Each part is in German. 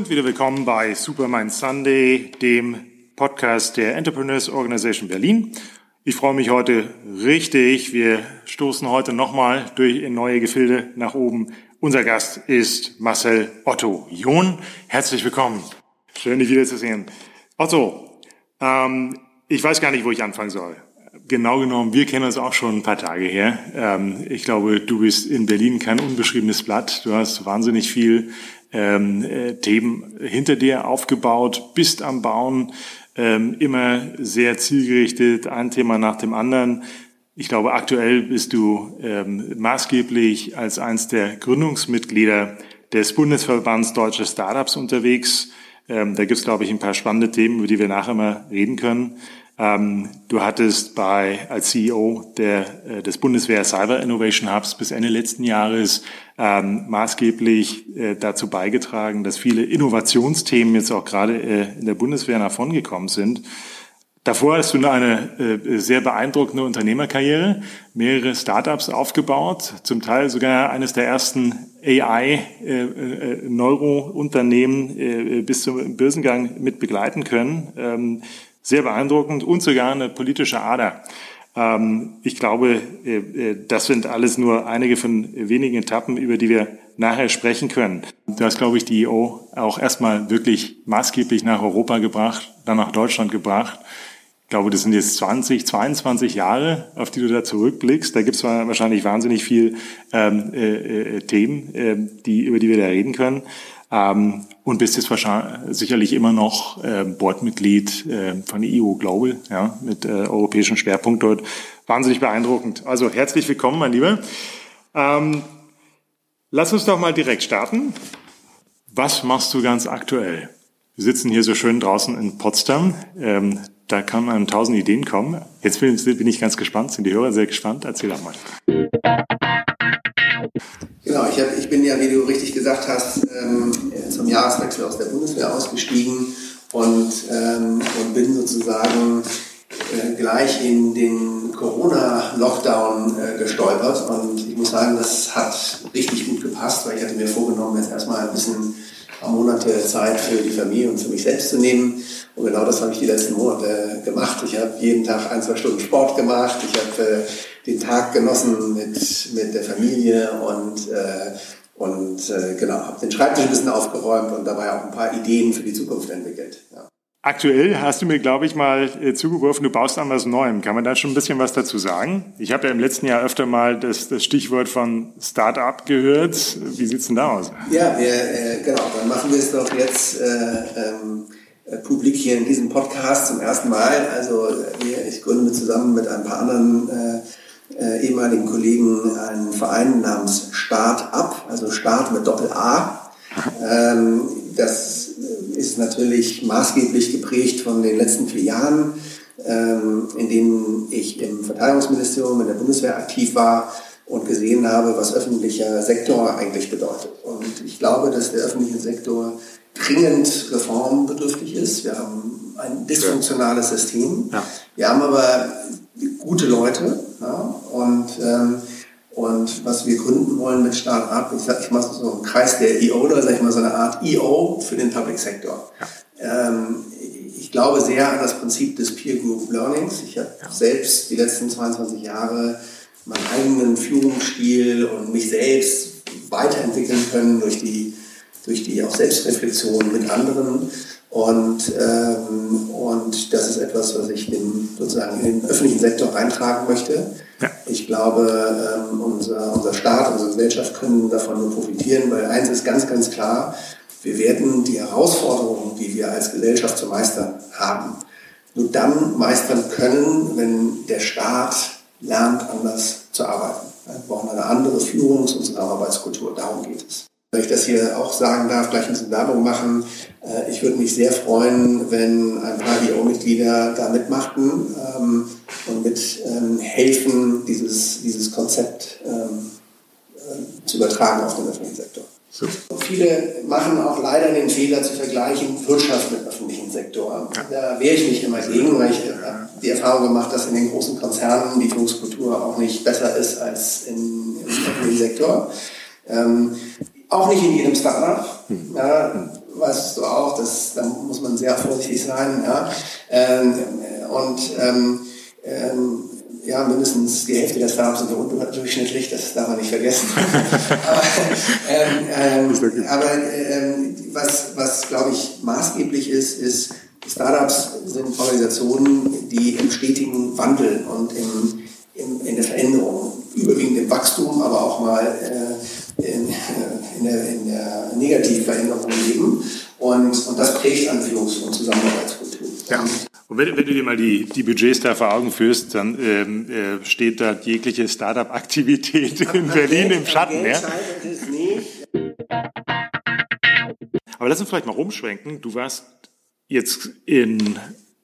Und wieder willkommen bei Supermind Sunday, dem Podcast der Entrepreneurs Organization Berlin. Ich freue mich heute richtig. Wir stoßen heute nochmal durch in neue Gefilde nach oben. Unser Gast ist Marcel Otto John. Herzlich willkommen. Schön, dich wiederzusehen. Otto, ähm, ich weiß gar nicht, wo ich anfangen soll. Genau genommen, wir kennen uns auch schon ein paar Tage her. Ähm, ich glaube, du bist in Berlin kein unbeschriebenes Blatt. Du hast wahnsinnig viel ähm, äh, Themen hinter dir aufgebaut, bist am Bauen, ähm, immer sehr zielgerichtet, ein Thema nach dem anderen. Ich glaube, aktuell bist du ähm, maßgeblich als eines der Gründungsmitglieder des Bundesverbands Deutsche Startups unterwegs. Ähm, da gibt es, glaube ich, ein paar spannende Themen, über die wir nachher mal reden können. Ähm, du hattest bei, als CEO der, äh, des Bundeswehr Cyber Innovation Hubs bis Ende letzten Jahres ähm, maßgeblich äh, dazu beigetragen, dass viele Innovationsthemen jetzt auch gerade äh, in der Bundeswehr nach vorn gekommen sind. Davor hast du eine äh, sehr beeindruckende Unternehmerkarriere, mehrere Startups aufgebaut, zum Teil sogar eines der ersten AI-Neuro-Unternehmen äh, bis zum Börsengang mit begleiten können. Ähm, sehr beeindruckend und sogar eine politische Ader. Ähm, ich glaube, äh, äh, das sind alles nur einige von wenigen Etappen, über die wir nachher sprechen können. Du hast, glaube ich, die EO auch erstmal wirklich maßgeblich nach Europa gebracht, dann nach Deutschland gebracht. Ich glaube, das sind jetzt 20, 22 Jahre, auf die du da zurückblickst. Da gibt es wahrscheinlich wahnsinnig viel ähm, äh, äh, Themen, äh, die, über die wir da reden können. Ähm, und bist jetzt wahrscheinlich sicherlich immer noch äh, Boardmitglied äh, von EU Global, ja, mit äh, europäischem Schwerpunkt dort. Wahnsinnig beeindruckend. Also herzlich willkommen, mein Lieber. Ähm, lass uns doch mal direkt starten. Was machst du ganz aktuell? Wir sitzen hier so schön draußen in Potsdam. Ähm, da kann man tausend Ideen kommen. Jetzt bin, bin ich ganz gespannt, sind die Hörer sehr gespannt. Erzähl doch mal. Genau, ich, hab, ich bin ja, wie du richtig gesagt hast, ähm, zum Jahreswechsel aus der Bundeswehr ausgestiegen und, ähm, und bin sozusagen äh, gleich in den Corona-Lockdown äh, gestolpert. Und ich muss sagen, das hat richtig gut gepasst, weil ich hatte mir vorgenommen, jetzt erstmal ein bisschen Monate Zeit für die Familie und für mich selbst zu nehmen. Und genau das habe ich die letzten Monate gemacht. Ich habe jeden Tag ein, zwei Stunden Sport gemacht. Ich habe äh, den Tag genossen mit, mit der Familie und, äh, und äh, genau, habe den Schreibtisch ein bisschen aufgeräumt und dabei auch ein paar Ideen für die Zukunft entwickelt. Ja. Aktuell hast du mir, glaube ich, mal äh, zugeworfen, du baust an was Neuem. Kann man da schon ein bisschen was dazu sagen? Ich habe ja im letzten Jahr öfter mal das, das Stichwort von Start-up gehört. Wie sieht's denn da aus? Ja, wir, äh, genau, dann machen wir es doch jetzt äh, ähm, äh, publik hier in diesem Podcast zum ersten Mal. Also ich gründe zusammen mit ein paar anderen äh, äh, ehemaligen Kollegen einen Verein namens Start Up, also Start mit Doppel-A. Ähm, das ist natürlich maßgeblich geprägt von den letzten vier Jahren, ähm, in denen ich im Verteidigungsministerium in der Bundeswehr aktiv war und gesehen habe, was öffentlicher Sektor eigentlich bedeutet. Und ich glaube, dass der öffentliche Sektor dringend reformbedürftig ist. Wir haben ein dysfunktionales System. Ja. Wir haben aber gute Leute. Ja, und, ähm, und was wir gründen wollen mit Start-up, ich, sag, ich mache so einen Kreis der EO, oder sage ich mal so eine Art EO für den Public Sector. Ja. Ähm, ich glaube sehr an das Prinzip des Peer Group Learnings. Ich habe ja. selbst die letzten 22 Jahre meinen eigenen Führungsstil und mich selbst weiterentwickeln können durch die, durch die auch Selbstreflexion mit anderen. Und, ähm, und das ist etwas, was ich in, sozusagen in den öffentlichen Sektor eintragen möchte. Ja. Ich glaube, ähm, unser, unser Staat, unsere Gesellschaft können davon nur profitieren, weil eins ist ganz, ganz klar, wir werden die Herausforderungen, die wir als Gesellschaft zu meistern haben, nur dann meistern können, wenn der Staat lernt, anders zu arbeiten. Wir brauchen eine andere Führungs- und Zusammenarbeitskultur. Darum geht es. Wenn ich das hier auch sagen darf, gleich ein bisschen Werbung machen. Äh, ich würde mich sehr freuen, wenn ein paar DO-Mitglieder da mitmachten ähm, und mit ähm, helfen, dieses, dieses Konzept ähm, äh, zu übertragen auf den öffentlichen Sektor. So. Viele machen auch leider den Fehler zu vergleichen Wirtschaft mit öffentlichen Sektor. Da wehre ich mich immer gegen, weil ich habe die Erfahrung gemacht, dass in den großen Konzernen die Führungskultur auch nicht besser ist als in, im öffentlichen Sektor. Ähm, auch nicht in jedem Startup. Hm. Ja, weißt du auch, das, da muss man sehr vorsichtig sein. Ja? Ähm, und ähm, ähm, ja, mindestens die Hälfte der Startups sind unterdurchschnittlich, das darf man nicht vergessen. aber ähm, ähm, aber ähm, was, was glaube ich, maßgeblich ist, ist, Startups sind Organisationen, die im stetigen Wandel und im, im, in der Veränderung, überwiegend im Wachstum, aber auch mal äh, in, äh, in, der, in der negativen Veränderung leben. Und, und das prägt Anführungs- und Zusammenarbeitskultur. Ja. Und wenn, wenn, du dir mal die, die Budgets da vor Augen führst, dann ähm, äh, steht da jegliche Startup-Aktivität in Berlin Geld, im Schatten. Ja? Aber lass uns vielleicht mal rumschwenken. Du warst jetzt in,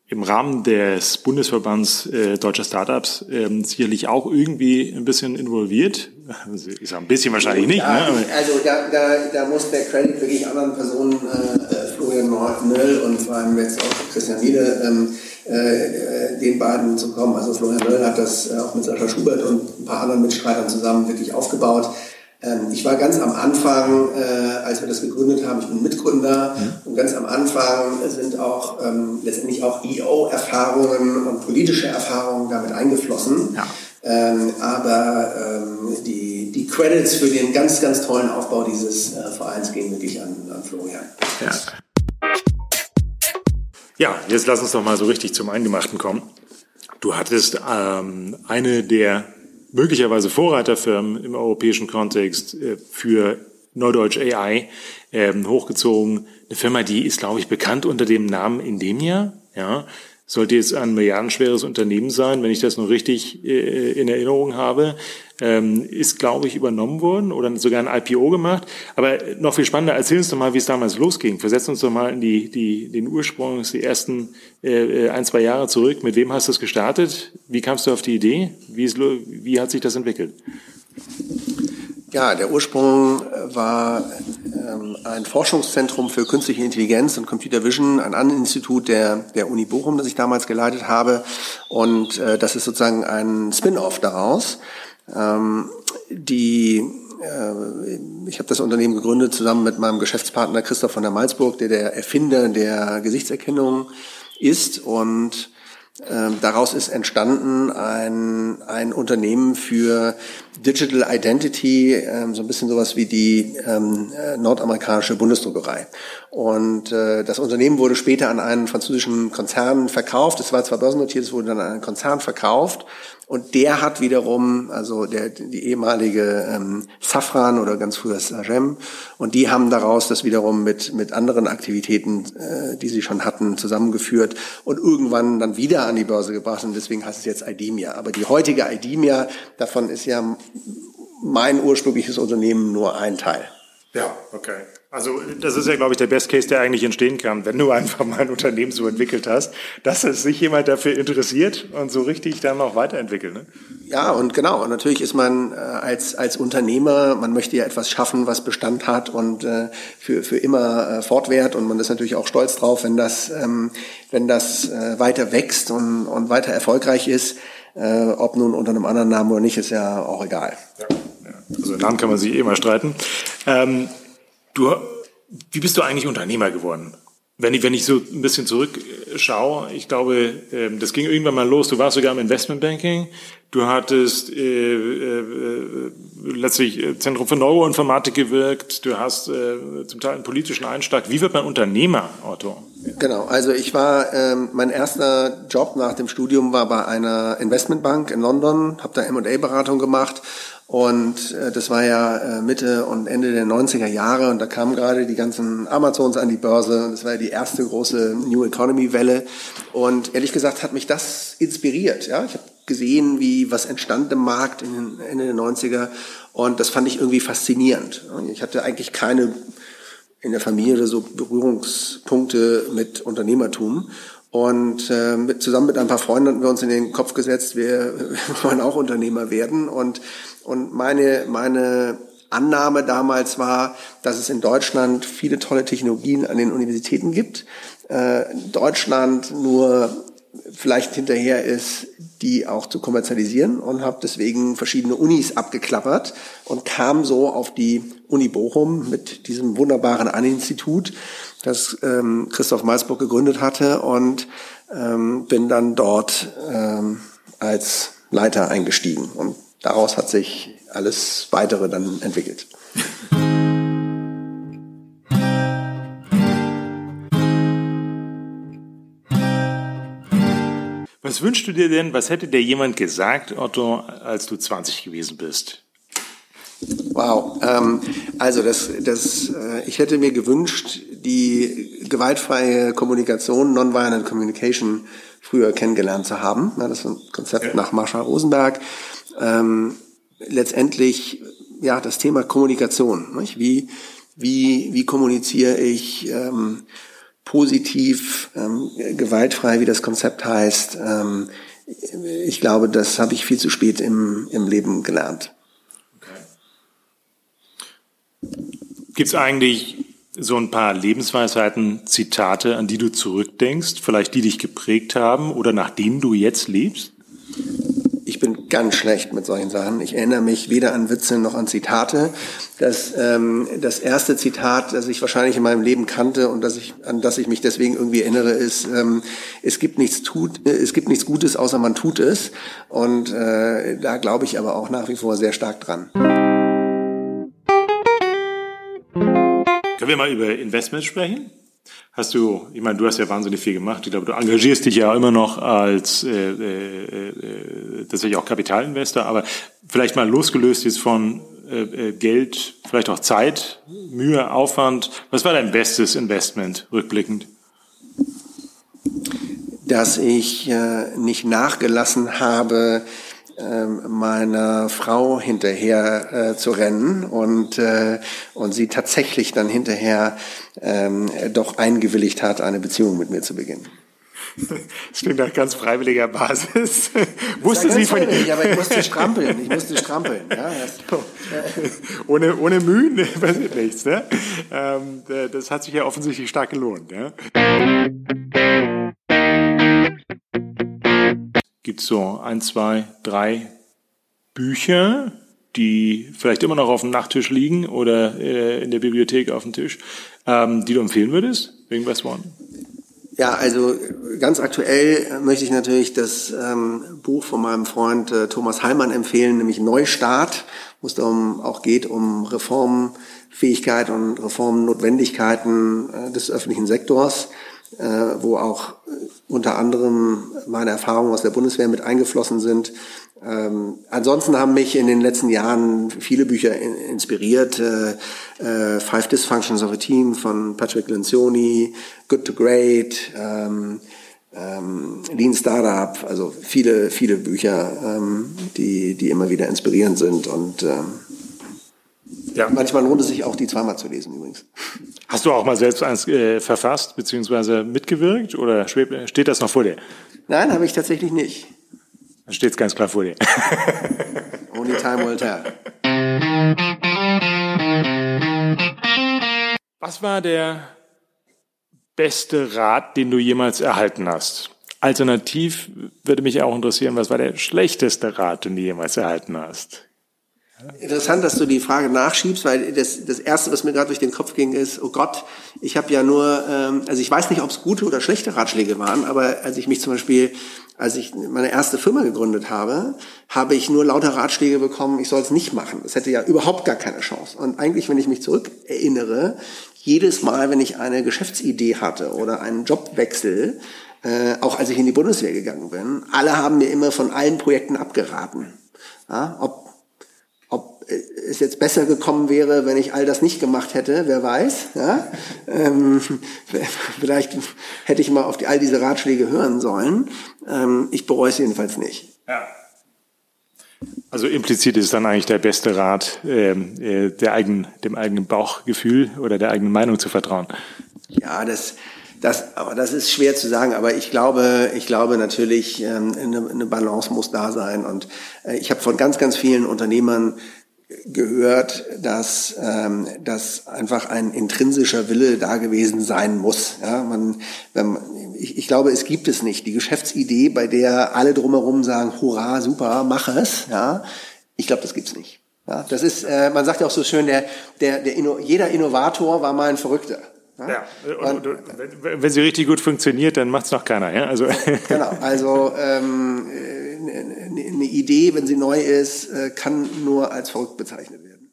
im Rahmen des Bundesverbands äh, deutscher Startups ähm, sicherlich auch irgendwie ein bisschen involviert. Ist ein bisschen wahrscheinlich nicht. Ja, ne? Also da, da, da muss der Credit wirklich anderen Personen, äh, Florian Nöll und vor allem jetzt auch Christian Miele, ähm, äh, den beiden zu kommen. Also Florian Nöll hat das äh, auch mit Sascha Schubert und ein paar anderen Mitstreitern zusammen wirklich aufgebaut. Ähm, ich war ganz am Anfang, äh, als wir das gegründet haben, ich bin Mitgründer mhm. und ganz am Anfang sind auch ähm, letztendlich auch EO-Erfahrungen und politische Erfahrungen damit eingeflossen. Ja. Ähm, aber ähm, die, die Credits für den ganz, ganz tollen Aufbau dieses äh, Vereins gehen wirklich an, an Florian. Ja. ja, jetzt lass uns doch mal so richtig zum Eingemachten kommen. Du hattest ähm, eine der möglicherweise Vorreiterfirmen im europäischen Kontext äh, für Neudeutsch AI ähm, hochgezogen. Eine Firma, die ist, glaube ich, bekannt unter dem Namen Indemia. Ja, sollte jetzt ein milliardenschweres Unternehmen sein, wenn ich das noch richtig äh, in Erinnerung habe, ähm, ist, glaube ich, übernommen worden oder sogar ein IPO gemacht. Aber noch viel spannender, erzähl uns doch mal, wie es damals losging. Versetz uns doch mal in die, die, den Ursprung, die ersten äh, ein, zwei Jahre zurück. Mit wem hast du es gestartet? Wie kamst du auf die Idee? Wie, ist, wie hat sich das entwickelt? Ja, der Ursprung war ähm, ein Forschungszentrum für künstliche Intelligenz und Computer Vision, ein An-Institut der, der Uni Bochum, das ich damals geleitet habe. Und äh, das ist sozusagen ein Spin-off daraus. Ähm, die äh, ich habe das Unternehmen gegründet zusammen mit meinem Geschäftspartner Christoph von der Malzburg, der der Erfinder der Gesichtserkennung ist und daraus ist entstanden ein, ein Unternehmen für Digital Identity, ähm, so ein bisschen sowas wie die ähm, äh, nordamerikanische Bundesdruckerei. Und äh, das Unternehmen wurde später an einen französischen Konzern verkauft. Es war zwar börsennotiert, es wurde dann an einen Konzern verkauft und der hat wiederum, also der, die ehemalige ähm, Safran oder ganz früher Sagem, und die haben daraus das wiederum mit, mit anderen Aktivitäten, äh, die sie schon hatten, zusammengeführt und irgendwann dann wieder an die Börse gebracht. Und deswegen heißt es jetzt IDEMIA. Aber die heutige IDEMIA, davon ist ja mein ursprüngliches Unternehmen nur ein Teil. Ja, okay. Also das ist ja, glaube ich, der Best Case, der eigentlich entstehen kann, wenn du einfach mal ein Unternehmen so entwickelt hast, dass es sich jemand dafür interessiert und so richtig dann auch weiterentwickelt. Ne? Ja, und genau. Und natürlich ist man äh, als, als Unternehmer, man möchte ja etwas schaffen, was Bestand hat und äh, für, für immer äh, fortwährt. Und man ist natürlich auch stolz drauf, wenn das, ähm, wenn das äh, weiter wächst und, und weiter erfolgreich ist. Äh, ob nun unter einem anderen Namen oder nicht, ist ja auch egal. Ja, ja. Also Namen kann man sich eh mal streiten. Ähm, Du, wie bist du eigentlich Unternehmer geworden? Wenn ich, wenn ich so ein bisschen zurückschaue, ich glaube, ähm, das ging irgendwann mal los. Du warst sogar im Investmentbanking. Du hattest äh, äh, letztlich äh, Zentrum für Neuroinformatik gewirkt. Du hast äh, zum Teil einen politischen Einschlag. Wie wird man Unternehmer, Otto? Genau, also ich war, ähm, mein erster Job nach dem Studium war bei einer Investmentbank in London, habe da M&A-Beratung gemacht und äh, das war ja äh, Mitte und Ende der 90er Jahre und da kamen gerade die ganzen Amazons an die Börse und das war ja die erste große New Economy Welle. Und ehrlich gesagt hat mich das inspiriert. Ja? Ich habe gesehen, wie was entstand im Markt in den Ende der 90er und das fand ich irgendwie faszinierend. Ich hatte eigentlich keine in der Familie so Berührungspunkte mit Unternehmertum. Und äh, mit, zusammen mit ein paar Freunden hatten wir uns in den Kopf gesetzt, wir, wir wollen auch Unternehmer werden. Und und meine, meine Annahme damals war, dass es in Deutschland viele tolle Technologien an den Universitäten gibt. Äh, Deutschland nur vielleicht hinterher ist, die auch zu kommerzialisieren und habe deswegen verschiedene Unis abgeklappert und kam so auf die Uni Bochum mit diesem wunderbaren An-Institut, das ähm, Christoph Malzburg gegründet hatte und ähm, bin dann dort ähm, als Leiter eingestiegen und daraus hat sich alles weitere dann entwickelt. Was wünschst du dir denn, was hätte dir jemand gesagt, Otto, als du 20 gewesen bist? Wow, ähm, also das, das, äh, ich hätte mir gewünscht, die gewaltfreie Kommunikation, Nonviolent Communication, früher kennengelernt zu haben. Ja, das ist ein Konzept ja. nach Marshall Rosenberg. Ähm, letztendlich, ja, das Thema Kommunikation. Nicht? Wie, wie, wie kommuniziere ich ähm, positiv, ähm, gewaltfrei, wie das Konzept heißt. Ähm, ich glaube, das habe ich viel zu spät im, im Leben gelernt. Okay. Gibt es eigentlich so ein paar Lebensweisheiten, Zitate, an die du zurückdenkst, vielleicht die dich geprägt haben oder nach denen du jetzt lebst? Ganz schlecht mit solchen Sachen. Ich erinnere mich weder an Witze noch an Zitate. Das, ähm, das erste Zitat, das ich wahrscheinlich in meinem Leben kannte und das ich, an das ich mich deswegen irgendwie erinnere, ist, ähm, es, gibt nichts tut, äh, es gibt nichts Gutes, außer man tut es. Und äh, da glaube ich aber auch nach wie vor sehr stark dran. Können wir mal über Investment sprechen? Hast du, ich meine, du hast ja wahnsinnig viel gemacht. Ich glaube, du engagierst dich ja immer noch als äh, äh, äh, tatsächlich auch Kapitalinvestor, aber vielleicht mal losgelöst jetzt von äh, äh, Geld, vielleicht auch Zeit, Mühe, Aufwand. Was war dein bestes Investment rückblickend? Dass ich äh, nicht nachgelassen habe, meiner Frau hinterher äh, zu rennen und, äh, und sie tatsächlich dann hinterher ähm, doch eingewilligt hat, eine Beziehung mit mir zu beginnen. Das klingt nach ganz freiwilliger Basis. Wusste sie von freiwillig, aber ich musste strampeln. Ich musste strampeln. Ja, ohne, ohne Mühen passiert nichts. Ne? Ähm, das hat sich ja offensichtlich stark gelohnt. Ja? Gibt so ein, zwei, drei Bücher, die vielleicht immer noch auf dem Nachttisch liegen oder äh, in der Bibliothek auf dem Tisch, ähm, die du empfehlen würdest? Irgendwas wollen? Ja, also ganz aktuell möchte ich natürlich das ähm, Buch von meinem Freund äh, Thomas Heilmann empfehlen, nämlich Neustart, wo es darum auch geht um Reformfähigkeit und Reformnotwendigkeiten äh, des öffentlichen Sektors wo auch äh, unter anderem meine Erfahrungen aus der Bundeswehr mit eingeflossen sind. Ähm, ansonsten haben mich in den letzten Jahren viele Bücher in, inspiriert. Äh, äh, Five Dysfunctions of a Team von Patrick Lencioni, Good to Great, ähm, ähm, Lean Startup, also viele, viele Bücher, ähm, die, die immer wieder inspirierend sind und ähm, ja. manchmal lohnt es sich auch, die zweimal zu lesen übrigens. Hast du auch mal selbst eins äh, verfasst bzw. mitgewirkt oder steht das noch vor dir? Nein, habe ich tatsächlich nicht. Dann steht es ganz klar vor dir. Only time will tell. Was war der beste Rat, den du jemals erhalten hast? Alternativ würde mich auch interessieren, was war der schlechteste Rat, den du jemals erhalten hast? Interessant, dass du die Frage nachschiebst, weil das, das Erste, was mir gerade durch den Kopf ging, ist, oh Gott, ich habe ja nur, ähm, also ich weiß nicht, ob es gute oder schlechte Ratschläge waren, aber als ich mich zum Beispiel, als ich meine erste Firma gegründet habe, habe ich nur lauter Ratschläge bekommen, ich soll es nicht machen. Das hätte ja überhaupt gar keine Chance. Und eigentlich, wenn ich mich zurück erinnere, jedes Mal, wenn ich eine Geschäftsidee hatte oder einen Jobwechsel, äh, auch als ich in die Bundeswehr gegangen bin, alle haben mir immer von allen Projekten abgeraten. Ja, ob es jetzt besser gekommen wäre, wenn ich all das nicht gemacht hätte, wer weiß. Ja? Ähm, vielleicht hätte ich mal auf die, all diese Ratschläge hören sollen. Ähm, ich bereue es jedenfalls nicht. Ja. Also implizit ist dann eigentlich der beste Rat, ähm, äh, der eigenen, dem eigenen Bauchgefühl oder der eigenen Meinung zu vertrauen. Ja, das, das, aber das ist schwer zu sagen. Aber ich glaube, ich glaube natürlich, ähm, eine, eine Balance muss da sein. Und äh, ich habe von ganz, ganz vielen Unternehmern gehört, dass, ähm, dass einfach ein intrinsischer Wille da gewesen sein muss. Ja, man, wenn, ich, ich glaube, es gibt es nicht. Die Geschäftsidee, bei der alle drumherum sagen, hurra, super, mach es, ja, ich glaube, das gibt's nicht. Ja, das ist, äh, man sagt ja auch so schön, der, der, der Inno, jeder Innovator war mal ein Verrückter. Ja. Und, und, wenn, wenn sie richtig gut funktioniert, dann macht's noch keiner. Ja? Also. Genau, also ähm, eine Idee, wenn sie neu ist, äh, kann nur als verrückt bezeichnet werden.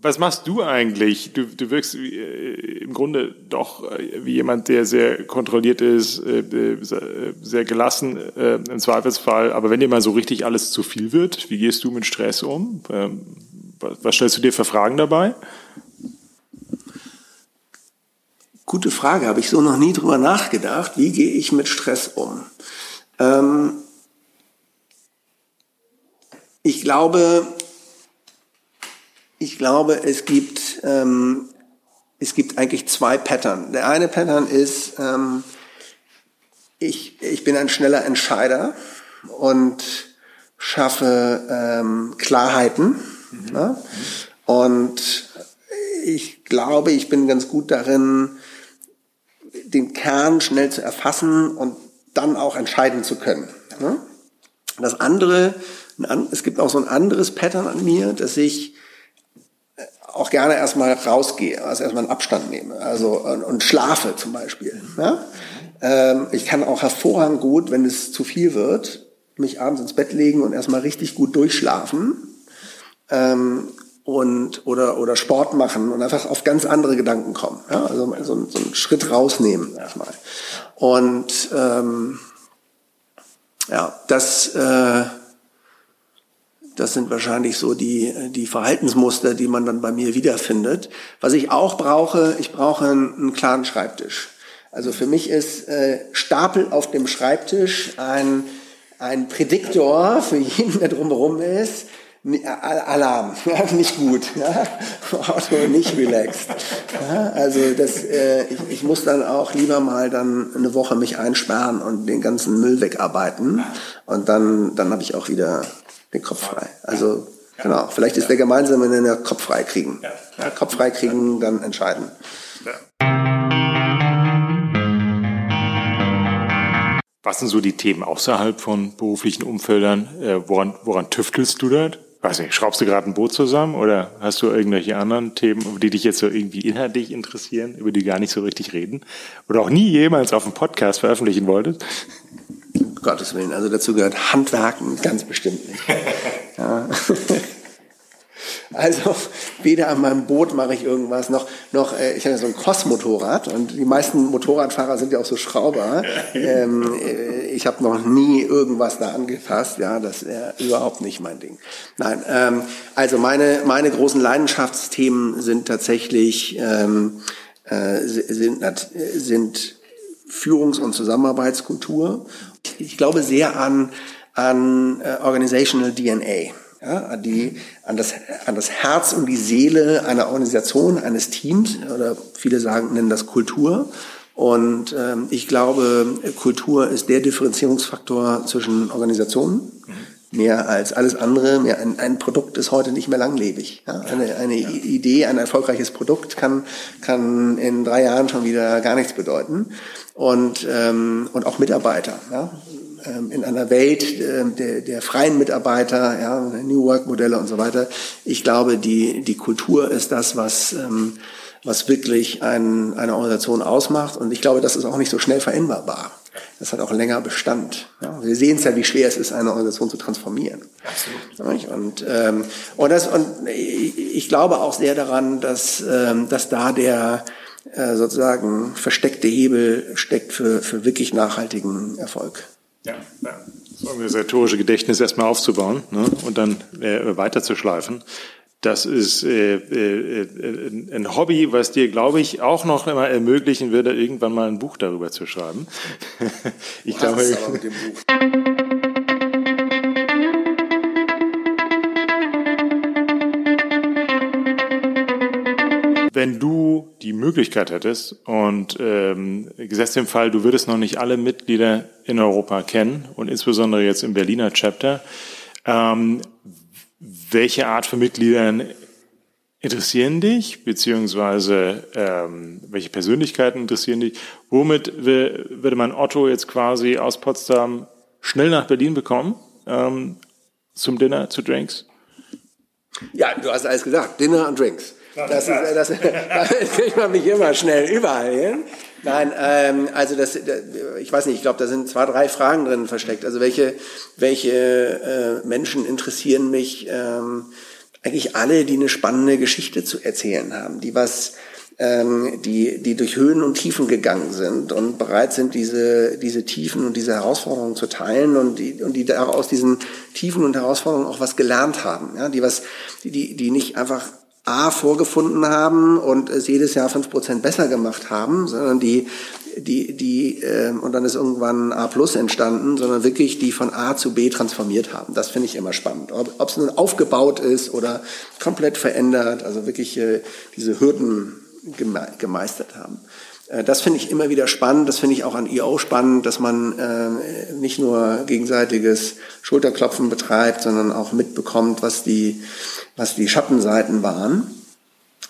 Was machst du eigentlich? Du, du wirkst äh, im Grunde doch äh, wie jemand, der sehr kontrolliert ist, sehr gelassen im Zweifelsfall. Aber wenn dir mal so richtig alles zu viel wird, wie gehst du mit Stress um? Ähm, was stellst du dir für Fragen dabei? Gute Frage, habe ich so noch nie drüber nachgedacht. Wie gehe ich mit Stress um? Ähm ich glaube, ich glaube, es gibt, ähm, es gibt eigentlich zwei Pattern. Der eine Pattern ist, ähm, ich, ich bin ein schneller Entscheider und schaffe ähm, Klarheiten Mhm. Ja? Und ich glaube, ich bin ganz gut darin, den Kern schnell zu erfassen und dann auch entscheiden zu können. Ja? Das andere, es gibt auch so ein anderes Pattern an mir, dass ich auch gerne erstmal rausgehe, also erstmal einen Abstand nehme, also und, schlafe zum Beispiel. Ja? Ähm, ich kann auch hervorragend gut, wenn es zu viel wird, mich abends ins Bett legen und erstmal richtig gut durchschlafen ähm, und oder oder Sport machen und einfach auf ganz andere Gedanken kommen. Ja? Also so, so einen Schritt rausnehmen erstmal. Und ähm, ja, das äh, das sind wahrscheinlich so die, die Verhaltensmuster, die man dann bei mir wiederfindet. Was ich auch brauche, ich brauche einen, einen klaren Schreibtisch. Also für mich ist äh, Stapel auf dem Schreibtisch ein, ein Prädiktor für jeden, der drumherum ist, Alarm, ja, nicht gut, ja, also nicht relaxed. Ja, also das, äh, ich, ich muss dann auch lieber mal dann eine Woche mich einsperren und den ganzen Müll wegarbeiten und dann, dann habe ich auch wieder den Kopf frei. Also genau, vielleicht ist der gemeinsame Nenner Kopf frei kriegen. Ja, Kopf frei kriegen, dann entscheiden. Was sind so die Themen außerhalb von beruflichen Umfeldern? Äh, woran, woran tüftelst du dort? Weiß nicht, schraubst du gerade ein Boot zusammen oder hast du irgendwelche anderen Themen, die dich jetzt so irgendwie inhaltlich interessieren, über die gar nicht so richtig reden oder auch nie jemals auf dem Podcast veröffentlichen wolltest? Um Gottes Willen, also dazu gehört Handwerken ganz bestimmt nicht. Ja. Also weder an meinem Boot mache ich irgendwas, noch, noch äh, ich habe ja so ein Cross-Motorrad und die meisten Motorradfahrer sind ja auch so Schrauber. Ähm, äh, ich habe noch nie irgendwas da angefasst, ja, das wäre überhaupt nicht mein Ding. Nein, ähm, also meine, meine großen Leidenschaftsthemen sind tatsächlich ähm, äh, sind, sind Führungs- und Zusammenarbeitskultur. Ich glaube sehr an, an äh, Organizational DNA ja, an, die, an, das, an das Herz und die Seele einer Organisation, eines Teams, oder viele sagen, nennen das Kultur. Und ähm, ich glaube, Kultur ist der Differenzierungsfaktor zwischen Organisationen. Mehr als alles andere. Mehr ein, ein Produkt ist heute nicht mehr langlebig. Ja? Eine, eine ja. Idee, ein erfolgreiches Produkt kann, kann in drei Jahren schon wieder gar nichts bedeuten. Und, ähm, und auch Mitarbeiter. Ja? Ähm, in einer Welt ähm, der, der freien Mitarbeiter, ja, New Work Modelle und so weiter. Ich glaube, die, die Kultur ist das, was, ähm, was wirklich ein, eine Organisation ausmacht. Und ich glaube, das ist auch nicht so schnell veränderbar. Das hat auch länger Bestand. Ja, wir sehen es ja, wie schwer es ist, eine Organisation zu transformieren. Absolut. Und, ähm, und, das, und ich glaube auch sehr daran, dass, ähm, dass da der äh, sozusagen versteckte Hebel steckt für, für wirklich nachhaltigen Erfolg. Ja, ja. das organisatorische Gedächtnis erstmal aufzubauen ne, und dann äh, weiterzuschleifen. Das ist äh, äh, ein Hobby, was dir, glaube ich, auch noch immer ermöglichen würde, irgendwann mal ein Buch darüber zu schreiben. ich Was glaube. Ist aber mit dem Buch? Wenn du die Möglichkeit hättest und ähm, gesetzt im Fall, du würdest noch nicht alle Mitglieder in Europa kennen und insbesondere jetzt im Berliner Chapter, ähm, welche Art von Mitgliedern interessieren dich, beziehungsweise ähm, welche Persönlichkeiten interessieren dich? Womit würde man Otto jetzt quasi aus Potsdam schnell nach Berlin bekommen ähm, zum Dinner, zu Drinks? Ja, du hast alles gesagt. Dinner und Drinks. Das, ist, das, das kriegt man mich immer schnell überall hin. Nein, ähm, also das, ich weiß nicht, ich glaube, da sind zwei, drei Fragen drin versteckt. Also welche, welche äh, Menschen interessieren mich? Ähm, eigentlich alle, die eine spannende Geschichte zu erzählen haben, die was, ähm, die, die durch Höhen und Tiefen gegangen sind und bereit sind, diese, diese Tiefen und diese Herausforderungen zu teilen und die, und die aus diesen Tiefen und Herausforderungen auch was gelernt haben, ja, die was, die, die nicht einfach A vorgefunden haben und es jedes Jahr fünf Prozent besser gemacht haben, sondern die, die, die, äh, und dann ist irgendwann A plus entstanden, sondern wirklich die von A zu B transformiert haben. Das finde ich immer spannend. Ob es nun aufgebaut ist oder komplett verändert, also wirklich äh, diese Hürden geme gemeistert haben. Äh, das finde ich immer wieder spannend. Das finde ich auch an EO spannend, dass man äh, nicht nur gegenseitiges Schulterklopfen betreibt, sondern auch mitbekommt, was die was die Schattenseiten waren.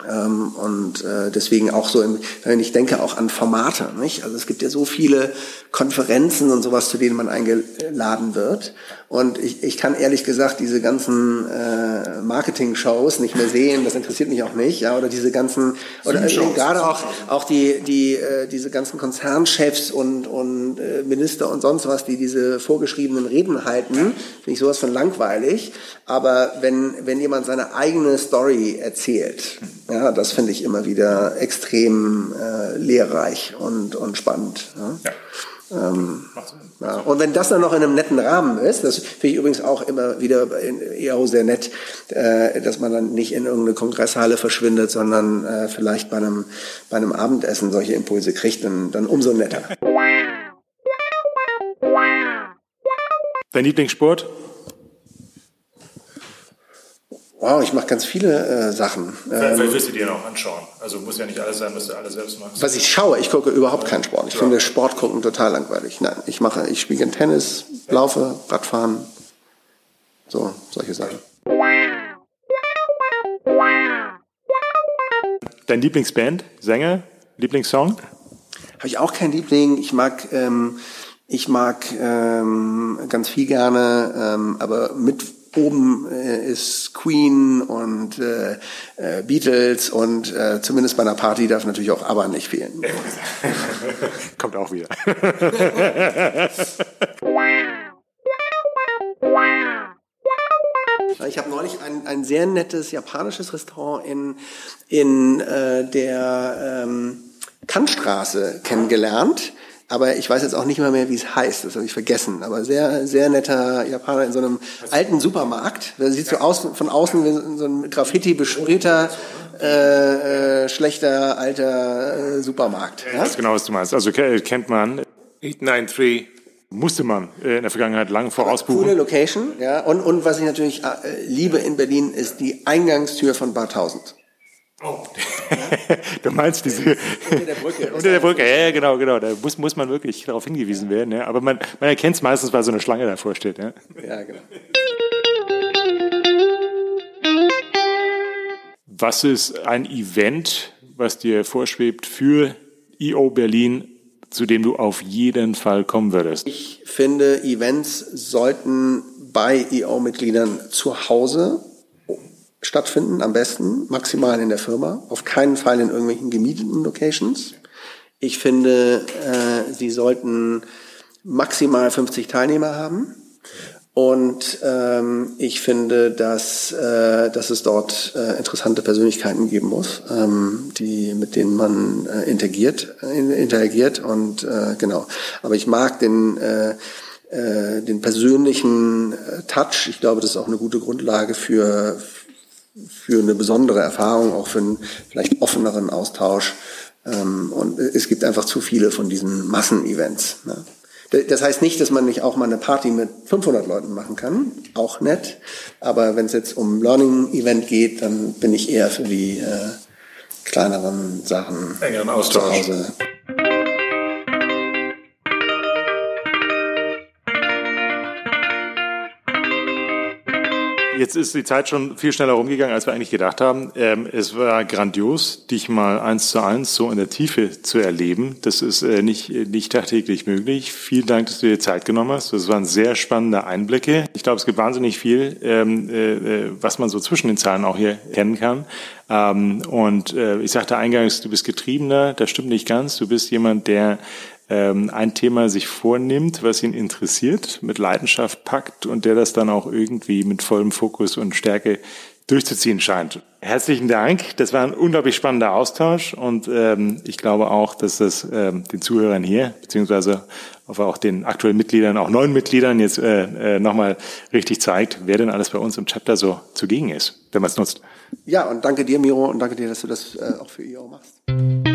Ähm, und äh, deswegen auch so, im, wenn ich denke auch an Formate, nicht? Also es gibt ja so viele Konferenzen und sowas, zu denen man eingeladen wird. Und ich, ich kann ehrlich gesagt diese ganzen äh, Marketing-Shows nicht mehr sehen. Das interessiert mich auch nicht. Ja, oder diese ganzen oder äh, gerade auch auch die die äh, diese ganzen Konzernchefs und und äh, Minister und sonst was, die diese vorgeschriebenen Reden halten, finde ich sowas von langweilig. Aber wenn wenn jemand seine eigene Story erzählt, ja, das finde ich immer wieder extrem äh, lehrreich und und spannend. Ja. ja. Ähm, ja. Und wenn das dann noch in einem netten Rahmen ist, das finde ich übrigens auch immer wieder eher sehr nett, äh, dass man dann nicht in irgendeine Kongresshalle verschwindet, sondern äh, vielleicht bei einem, bei einem Abendessen solche Impulse kriegt, dann, dann umso netter. Dein Lieblingssport? Wow, ich mache ganz viele äh, Sachen. Vielleicht ähm, wirst du dir noch anschauen. Also muss ja nicht alles sein, was du alles selbst machst. Was ich schaue, ich gucke überhaupt keinen Sport. Ich ja. finde Sport gucken total langweilig. Nein, ich mache, ich spiele Tennis, laufe, Radfahren, so solche Sachen. Dein Lieblingsband, Sänger, Lieblingssong? Habe ich auch keinen Liebling. Ich mag ähm, ich mag ähm, ganz viel gerne, ähm, aber mit oben äh, ist Queen und äh, äh, Beatles und äh, zumindest bei einer Party darf natürlich auch ABBA nicht fehlen. Kommt auch wieder. Ich habe neulich ein, ein sehr nettes japanisches Restaurant in, in äh, der ähm, Kantstraße kennengelernt aber ich weiß jetzt auch nicht mal mehr, wie es heißt. Das habe ich vergessen. Aber sehr, sehr netter Japaner in so einem alten Supermarkt. Der sieht so aus, von außen wie so ein Graffiti besprühter, äh, äh, schlechter, alter äh, Supermarkt. Ja? Das ist genau, was du meinst. Also kennt man 893 musste man äh, in der Vergangenheit lang vorausbuchen. Coole Location, ja. Und, und was ich natürlich äh, liebe in Berlin ist die Eingangstür von Bar 1000. Oh. du meinst diese unter der Brücke. unter der Brücke, ja, genau, genau. Da muss, muss man wirklich darauf hingewiesen werden. Ja. Aber man, man erkennt es meistens, weil so eine Schlange davor steht. Ja, ja genau. Was ist ein Event, was dir vorschwebt für IO Berlin, zu dem du auf jeden Fall kommen würdest? Ich finde, Events sollten bei IO-Mitgliedern zu Hause stattfinden, am besten, maximal in der Firma, auf keinen Fall in irgendwelchen gemieteten Locations. Ich finde, äh, sie sollten maximal 50 Teilnehmer haben. Und ähm, ich finde, dass, äh, dass es dort äh, interessante Persönlichkeiten geben muss, ähm, die, mit denen man äh, interagiert, äh, interagiert. Und äh, genau. Aber ich mag den, äh, äh, den persönlichen äh, Touch. Ich glaube, das ist auch eine gute Grundlage für, für eine besondere Erfahrung, auch für einen vielleicht offeneren Austausch. Ähm, und es gibt einfach zu viele von diesen Massenevents. Ne? Das heißt nicht, dass man nicht auch mal eine Party mit 500 Leuten machen kann, auch nett. Aber wenn es jetzt um Learning-Event geht, dann bin ich eher für die äh, kleineren Sachen engeren Austausch. zu Hause. Jetzt ist die Zeit schon viel schneller rumgegangen, als wir eigentlich gedacht haben. Ähm, es war grandios, dich mal eins zu eins so in der Tiefe zu erleben. Das ist äh, nicht, nicht tagtäglich möglich. Vielen Dank, dass du dir Zeit genommen hast. Das waren sehr spannende Einblicke. Ich glaube, es gibt wahnsinnig viel, ähm, äh, äh was man so zwischen den Zahlen auch hier kennen kann. Ähm, und äh, ich sagte eingangs, du bist Getriebener. Das stimmt nicht ganz. Du bist jemand, der ähm, ein Thema sich vornimmt, was ihn interessiert, mit Leidenschaft packt und der das dann auch irgendwie mit vollem Fokus und Stärke durchzuziehen scheint. Herzlichen Dank. Das war ein unglaublich spannender Austausch und ähm, ich glaube auch, dass das ähm, den Zuhörern hier, beziehungsweise auch den aktuellen Mitgliedern, auch neuen Mitgliedern jetzt äh, äh, nochmal richtig zeigt, wer denn alles bei uns im Chapter so zugegen ist, wenn man es nutzt. Ja, und danke dir, Miro, und danke dir, dass du das äh, auch für IO machst.